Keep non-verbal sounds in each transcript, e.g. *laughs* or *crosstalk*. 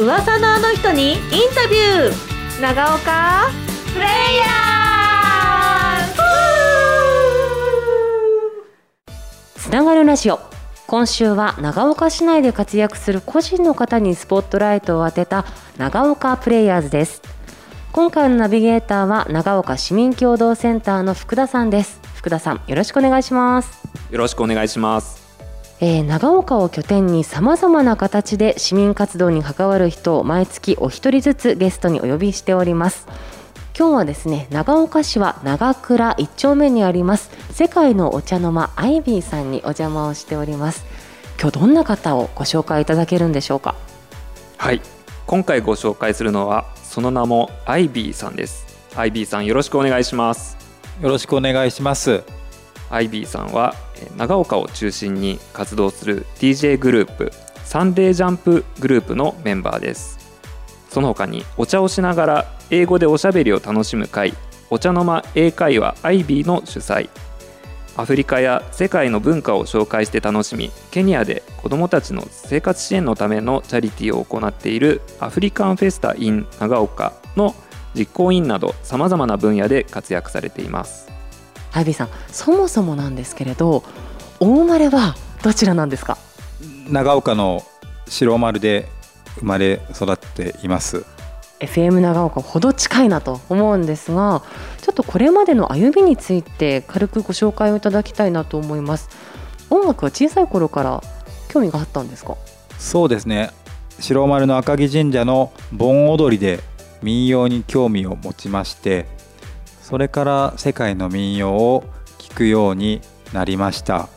噂のあの人にインタビュー。長岡。プレイヤつながるラジオ。今週は長岡市内で活躍する個人の方にスポットライトを当てた長岡プレイヤーズです。今回のナビゲーターは長岡市民共同センターの福田さんです。福田さんよろしくお願いします。よろしくお願いしますえー、長岡を拠点にさまざまな形で市民活動に関わる人を毎月お一人ずつゲストにお呼びしております。今日はですね長岡市は長倉一丁目にあります。世界のお茶の間アイビーさんにお邪魔をしております。今日どんな方をご紹介いただけるんでしょうか？はい。今回ご紹介するのはその名もアイビーさんです。アイビーさんよろしくお願いします。よろしくお願いします。アイビーさんは長岡を中心に活動する DJ グループサンデージャンプグループのメンバーです。その他にお茶をしながら英語でおしゃべりを楽しむ会お茶の間英会話アイビーの主催。アフリカや世界の文化を紹介して楽しみケニアで子どもたちの生活支援のためのチャリティーを行っているアフリカンフェスタ in 長岡の実行委員などさまざまな分野で活躍されています。アイビーさんそもそもなんですけれどお生まれはどちらなんですか？長岡の白丸で生まれ育っています。FM 長岡ほど近いなと思うんですがちょっとこれまでの歩みについて軽くご紹介をいただきたいなと思います。音楽は小さい頃から興味があったんですか？そうですね。白丸の赤城神社の盆踊りで民謡に興味を持ちましてそれから世界の民謡を聴くようになりました。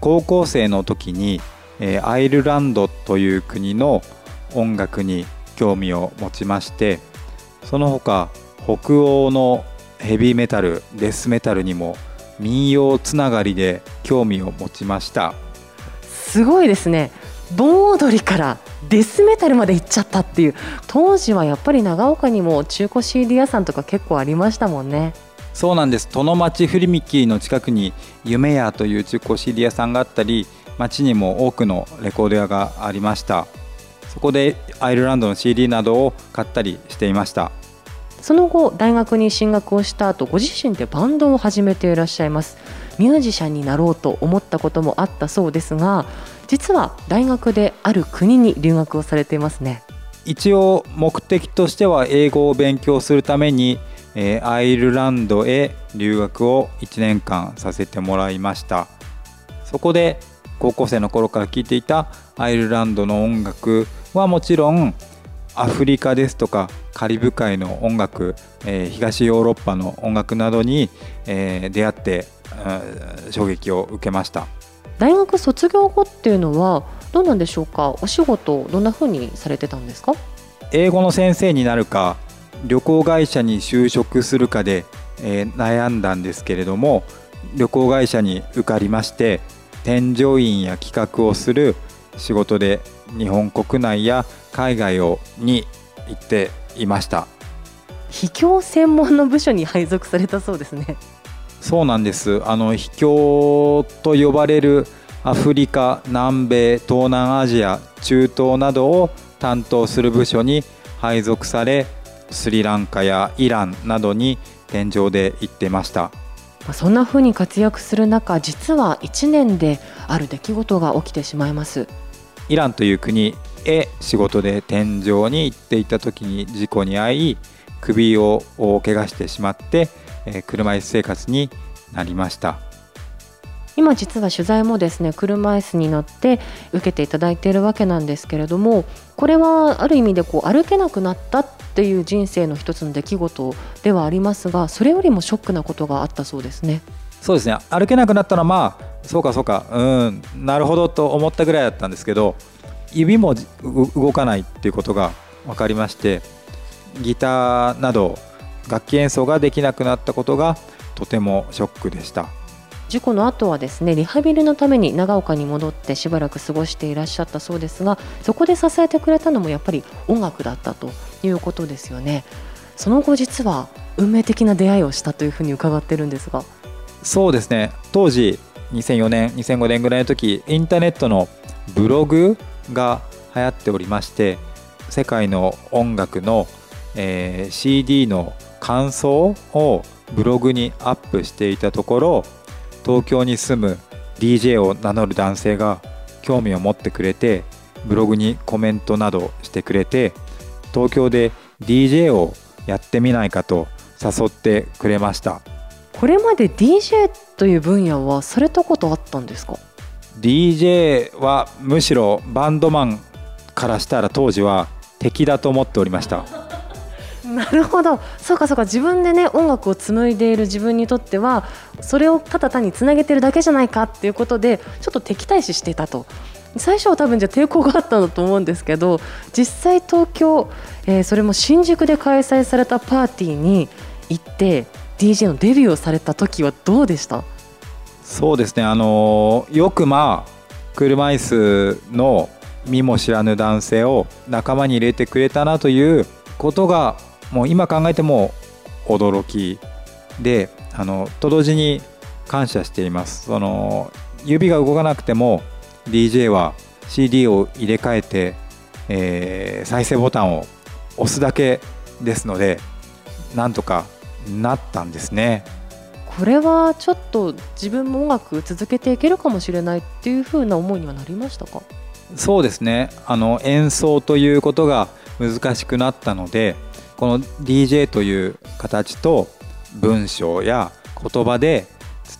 高校生の時に、えアイルランドという国の音楽に興味を持ちましてその他北欧のヘビーメタルデスメタルにも民謡つながりで興味を持ちました。すごいですね。盆踊りからデスメタルまで行っちゃったっていう。当時はやっぱり長岡にも中古 CD 屋さんとか結構ありましたもんね。そうなんです。殿町フリミッキーの近くに夢屋という中古 CD 屋さんがあったり町にも多くのレコード屋がありました。そこでアイルランドの CD などを買ったりしていました。その後大学に進学をした後ご自身でバンドを始めていらっしゃいます。ミュージシャンになろうと思ったこともあったそうですが実は大学である国に留学をされていますね。一応目的としては英語を勉強するために、えー、アイルランドへ留学を1年間させてもらいました。そこで高校生の頃から聴いていたアイルランドの音楽はもちろんアフリカですとかカリブ海の音楽、えー、東ヨーロッパの音楽などに、えー、出会って、うん、衝撃を受けました。大学卒業後っていうのはどうなんでしょうか？お仕事どんな風にされてたんですか？英語の先生になるか旅行会社に就職するかで、えー、悩んだんですけれども旅行会社に受かりまして添乗員や企画をする仕事で日本国内や海外をに行っていました。秘境専門の部署に配属されたそうですねそうなんです。あの秘境と呼ばれるアフリカ南米東南アジア中東などを担当する部署に配属されスリランカやイランなどに天井で行ってました。そんな風に活躍する中実は1年である出来事が起きてしまいます。イランという国へ仕事で天井に行っていた時に事故に遭い首を怪我してしまってえ車椅子生活になりました今実は取材もですね車椅子に乗って受けていただいているわけなんですけれどもこれはある意味でこう歩けなくなったっていう人生の一つの出来事ではありますがそれよりもショックなことがあったそうですね。そうですね歩けなくなったのはまあそうかそうかうんなるほどと思ったぐらいだったんですけど指も動かないっていうことが分かりましてギターなど楽器演奏ができなくなったことがとてもショックでした。事故の後はですねリハビリのために長岡に戻ってしばらく過ごしていらっしゃったそうですがそこで支えてくれたのもやっぱり音楽だったということですよね。その後実は運命的な出会いをしたというふうに伺ってるんですが。そうですね。当時2004年2005年ぐらいの時インターネットのブログが流行っておりまして世界の音楽の、えー CD の感想をブログにアップしていたところ東京に住む DJ を名乗る男性が興味を持ってくれてブログにコメントなどしてくれて東京で DJ をやってみないかと誘ってくれました。これまで DJ という分野はされたことあったんですか？DJ はむしろバンドマンからしたら当時は敵だと思っておりましたなるほど。そうかそうか。自分でね音楽を紡いでいる自分にとってはそれをただ単につなげてるだけじゃないかっていうことでちょっと敵対視してたと。最初は多分じゃ抵抗があったんだと思うんですけど実際東京、えーそれも新宿で開催されたパーティーに行って DJ のデビューをされた時はどうでした？そうですね。あのーよくまあ車椅子の見も知らぬ男性を仲間に入れてくれたなということがもう今考えても驚きであのと同時に感謝しています。その指が動かなくても DJ は CD を入れ替えて、えー再生ボタンを押すだけですのでなんとかなったんですね。これはちょっと自分も音楽続けていけるかもしれないっていう風な思いにはなりましたか？そうですね。あの演奏ということが難しくなったのでこの DJ という形と文章や言葉で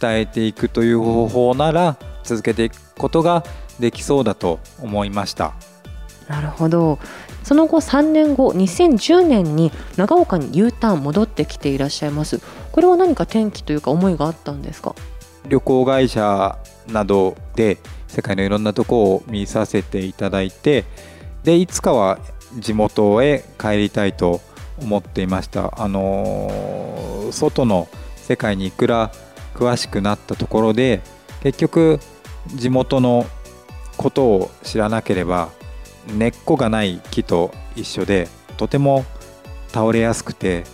伝えていくという方法なら続けていくことができそうだと思いました。なるほど。その後3年後2010年に長岡に U ターン戻ってきていらっしゃいます。これは何か転機というか思いがあったんですか？旅行会社などで世界のいろんなとこを見させていただいてでいつかは地元へ帰りたいと思っていました。あの外の世界にいくら詳しくなったところで結局地元のことを知らなければ根っこがない木と一緒でとても倒れやすくて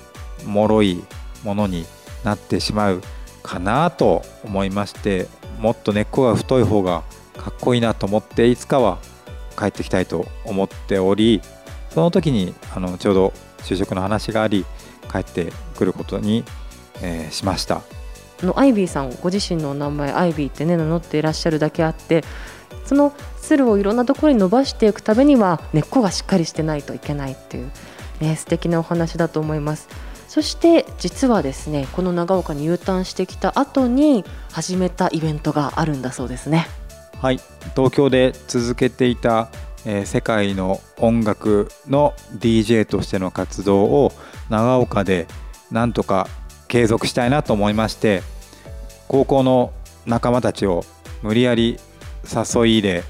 脆いものになってしまうかなと思いましてもっと根っこが太い方がかっこいいなと思っていつかは帰ってきたいと思っておりその時にあのちょうど就職の話があり帰ってくることに、えーしました。あのアイビーさんご自身のお名前アイビーってね名乗っていらっしゃるだけあってその鶴をいろんなところに伸ばしていくためには根っこがしっかりしてないといけないっていう、ね、素敵なお話だと思います。そして実はですねこの長岡に U ターンしてきた後に始めたイベントがあるんだそうですね。はい。東京で続けていた、えー世界の音楽の DJ としての活動を長岡でなんとか継続したいなと思いまして高校の仲間たちを無理やり誘い入れ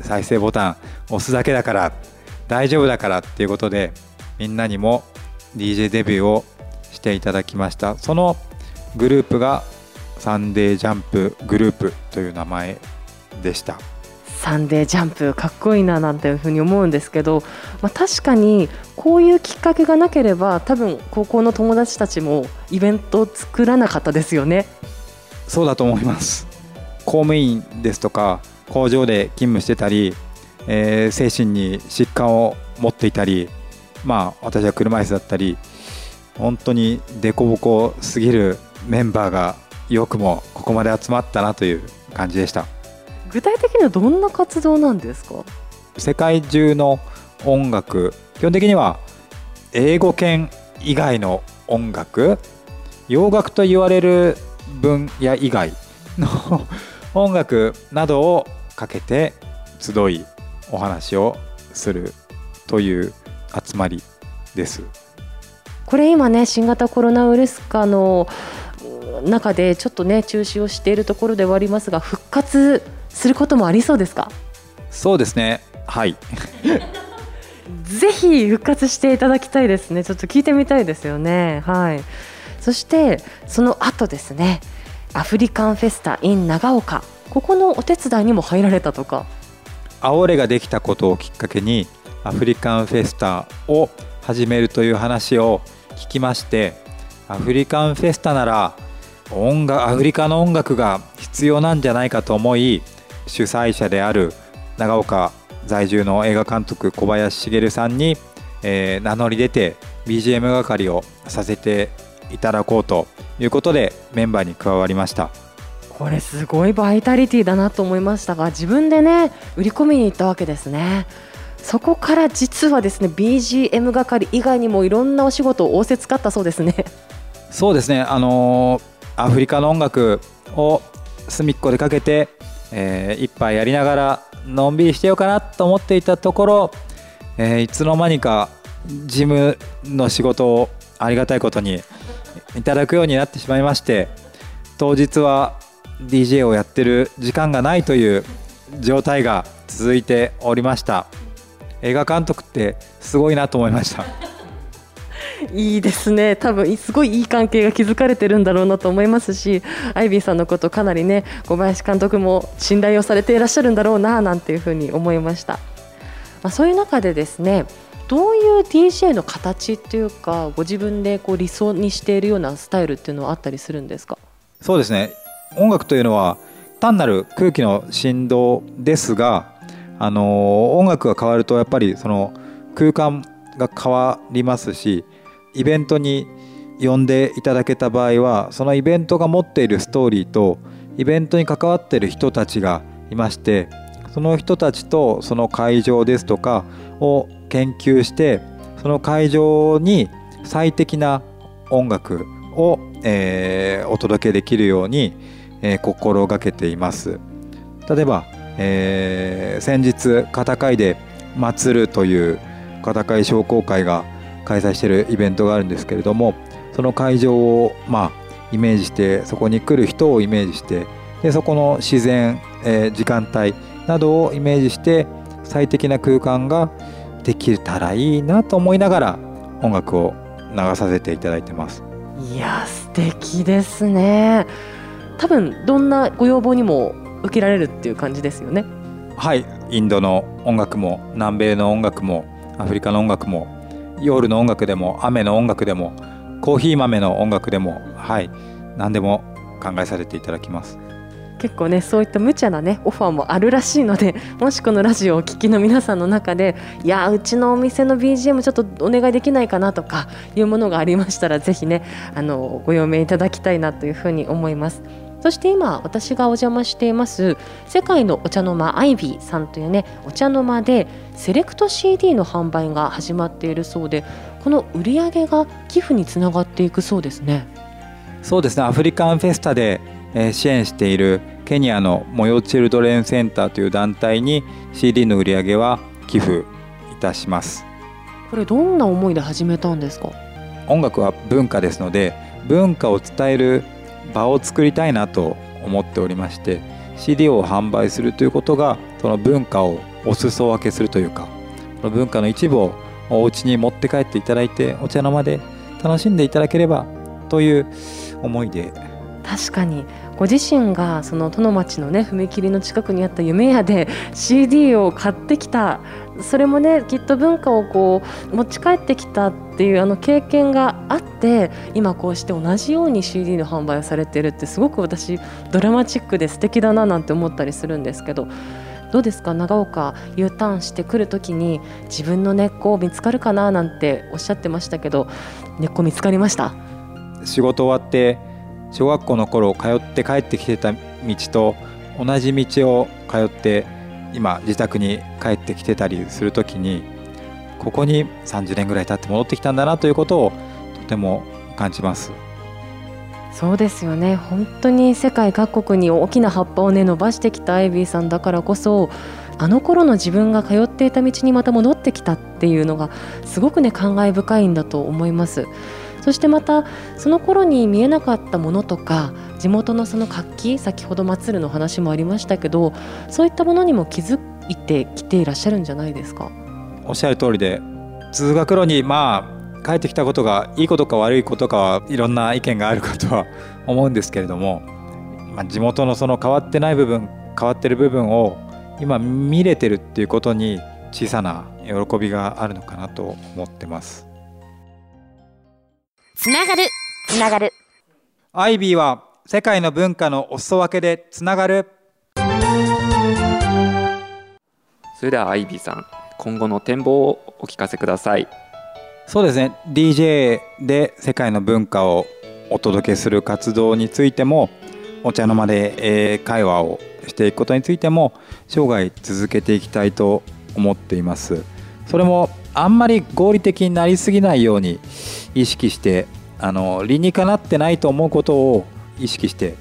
再生ボタン押すだけだから大丈夫だからっていうことでみんなにも DJ デビューをしていただきました。そのグループがサンデージャンプグループという名前でした。サンデージャンプかっこいいななんていうふうに思うんですけど、まあ、確かにこういうきっかけがなければ多分高校の友達たちもイベントを作らなかったですよね。そうだと思います公務員ですとか工場で勤務してたり、えー精神に疾患を持っていたりまあ私は車椅子だったり本当に凸凹すぎるメンバーがよくもここまで集まったなという感じでした具体的にはどんな活動なんですか？世界中の音楽基本的には英語圏以外の音楽洋楽と言われる分野以外の音楽などをかけて集いお話をするという集まりです。これ今ね新型コロナウイルス禍のうん中でちょっとね中止をしているところではありますが復活することもありそうですか？そうですね。はい。*laughs* ぜひ復活していただきたいですね。ちょっと聞いてみたいですよね。はい。そしてその後ですね。アフリカンフェスタ in 長岡。ここのお手伝いにも入られたとか？アオレができたことをきっかけにアフリカンフェスタを始めるという話を聞きましてアフリカンフェスタなら音楽アフリカの音楽が必要なんじゃないかと思い主催者である長岡在住の映画監督小林茂さんに、えー名乗り出て BGM 係をさせていただこうということでメンバーに加わりました。これすごいバイタリティだなと思いましたが自分でね売り込みに行ったわけですね。そこから実はですね BGM 係以外にもいろんなお仕事を仰せつかったそうですね。そうですね。あのーアフリカの音楽を隅っこでかけて、えー一杯やりながらのんびりしてようかなと思っていたところ、えーいつの間にか事務の仕事をありがたいことにいただくようになってしまいまして当日は DJ をやってる時間がないという状態が続いておりました。映画監督ってすごいなと思いました。いいですね。多分すごいいい関係が築かれてるんだろうなと思いますしアイビーさんのことかなりね小林監督も信頼をされていらっしゃるんだろうななんていうふうに思いました、まあ、そういう中でですねどういう DJ の形っていうかご自分でこう理想にしているようなスタイルっていうのはあったりするんですか？そうですね。音楽というのは単なる空気の振動ですが、あの音楽が変わるとやっぱりその空間が変わりますしイベントに呼んでいただけた場合はそのイベントが持っているストーリーとイベントに関わっている人たちがいましてその人たちとその会場ですとかを研究してその会場に最適な音楽を、えーお届けできるように、えー心がけています。例えば、えー先日片貝で「祭る」という片貝商工会が開催しているイベントがあるんですけれどもその会場をまあイメージしてそこに来る人をイメージしてでそこの自然、えー時間帯などをイメージして最適な空間ができたらいいなと思いながら音楽を流させていただいてます。いや素敵ですね多分どんなご要望にも受けられるっていう感じですよねはいインドの音楽も南米の音楽もアフリカの音楽も夜の音楽でも雨の音楽でもコーヒー豆の音楽でもはい何でも考えさせていただきます結構ねそういった無茶なねオファーもあるらしいので *laughs* もしこのラジオをお聞きの皆さんの中でいやうちのお店の BGM ちょっとお願いできないかなとかいうものがありましたらぜひねあのご用命いただきたいなというふうに思います。そして今私がお邪魔しています世界のお茶の間アイビーさんというねお茶の間でセレクト CD の販売が始まっているそうでこの売り上げが寄付につながっていくそうですね。そうですね。アフリカンフェスタで、えー支援しているケニアのモヨチルドレンセンターという団体に CD の売り上げは寄付いたします。これどんな思いで始めたんですか？音楽は文化ですので文化を伝える場を作りたいなと思っておりまして CD を販売するということがその文化をお裾分けするというかその文化の一部をお家に持って帰っていただいてお茶の間で楽しんでいただければという思いで。確かに。ご自身がその殿町のね踏切の近くにあった夢屋で CD を買ってきた。それもねきっと文化をこう持ち帰ってきたっていうあの経験があって今こうして同じように CD の販売をされてるってすごく私ドラマチックで素敵だななんて思ったりするんですけどどうですか？長岡 U ターンしてくる時に自分の根っこ見つかるかななんておっしゃってましたけど根っこ見つかりました？仕事終わって小学校の頃通って帰ってきてた道と同じ道を通って今自宅に帰ってきてたりする時にここに30年ぐらい経って戻ってきたんだなということをとても感じます。そうですよね。本当に世界各国に大きな葉っぱをね伸ばしてきたアイビーさんだからこそあの頃の自分が通っていた道にまた戻ってきたっていうのがすごくね感慨深いんだと思います。そしてまたその頃に見えなかったものとか地元のその活気先ほど祭るの話もありましたけどそういったものにも気づいてきていらっしゃるんじゃないですか？おっしゃる通りで通学路にまあ帰ってきたことがいいことか悪いことかはいろんな意見があるかとは *laughs* 思うんですけれども、まあ、地元のその変わってない部分変わってる部分を今見れてるっていうことに小さな喜びがあるのかなと思ってます。つながる。つながる。アイビーは世界の文化のお裾分けでつながる。それではアイビーさん今後の展望をお聞かせください。そうですね。DJ で世界の文化をお届けする活動についてもお茶の間で、えー会話をしていくことについても生涯続けていきたいと思っていますそれもあんまり合理的になりすぎないように意識してあの理にかなってないと思うことを意識して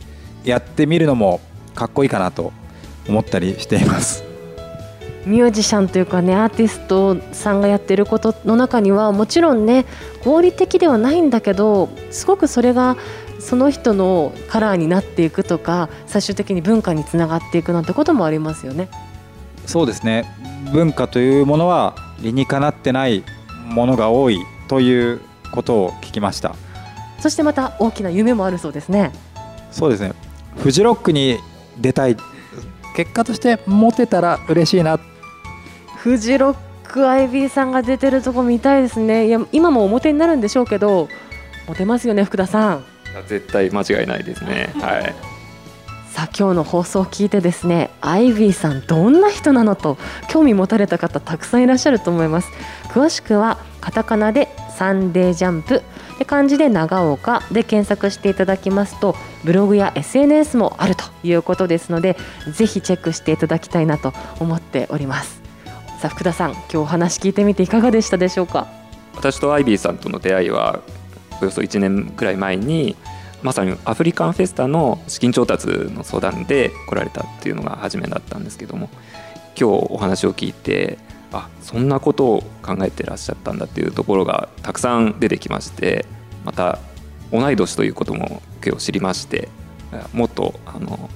やってみるのもかっこいいかなと思ったりしていますミュージシャンというかねアーティストさんがやってることの中にはもちろんね合理的ではないんだけどすごくそれがその人のカラーになっていくとか最終的に文化につながっていくなんてこともありますよね。そうですね文化というものは理にかなってないものが多いということを聞きましたそしてまた大きな夢もあるそうですね。そうですねフジロックに出たい結果としてモテたら嬉しいなフジロック IB さんが出てるとこ見たいですね。いや今も表になるんでしょうけど、モテますよね福田さん。絶対間違いないですねはいさあ今日の放送を聞いてですねアイビーさんどんな人なのと興味持たれた方たくさんいらっしゃると思います。詳しくはカタカナでサンデージャンプで漢字で長岡で検索していただきますとブログや SNS もあるということですのでぜひチェックしていただきたいなと思っております。さあ福田さん今日お話聞いてみていかがでしたでしょうか？私とアイビーさんとの出会いはおよそ1年くらい前にまさにアフリカンフェスタの資金調達の相談で来られたっていうのが初めだったんですけども今日お話を聞いてあそんなことを考えてらっしゃったんだっていうところがたくさん出てきましてまた同い年ということも今日知りましてもっとあの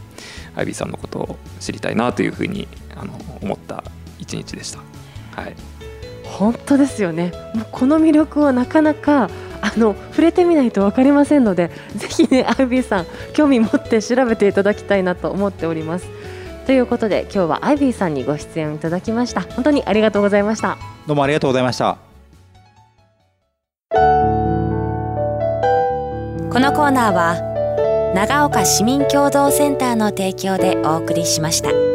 アイビーさんのことを知りたいなというふうにあの思った一日でした。はい本当ですよねもうこの魅力はなかなかあの触れてみないと分かりませんのでぜひねアイビーさん興味持って調べていただきたいなと思っております。ということで今日はアイビーさんにご出演いただきました。本当にありがとうございました。どうもありがとうございました。このコーナーは長岡市民共同センターの提供でお送りしました。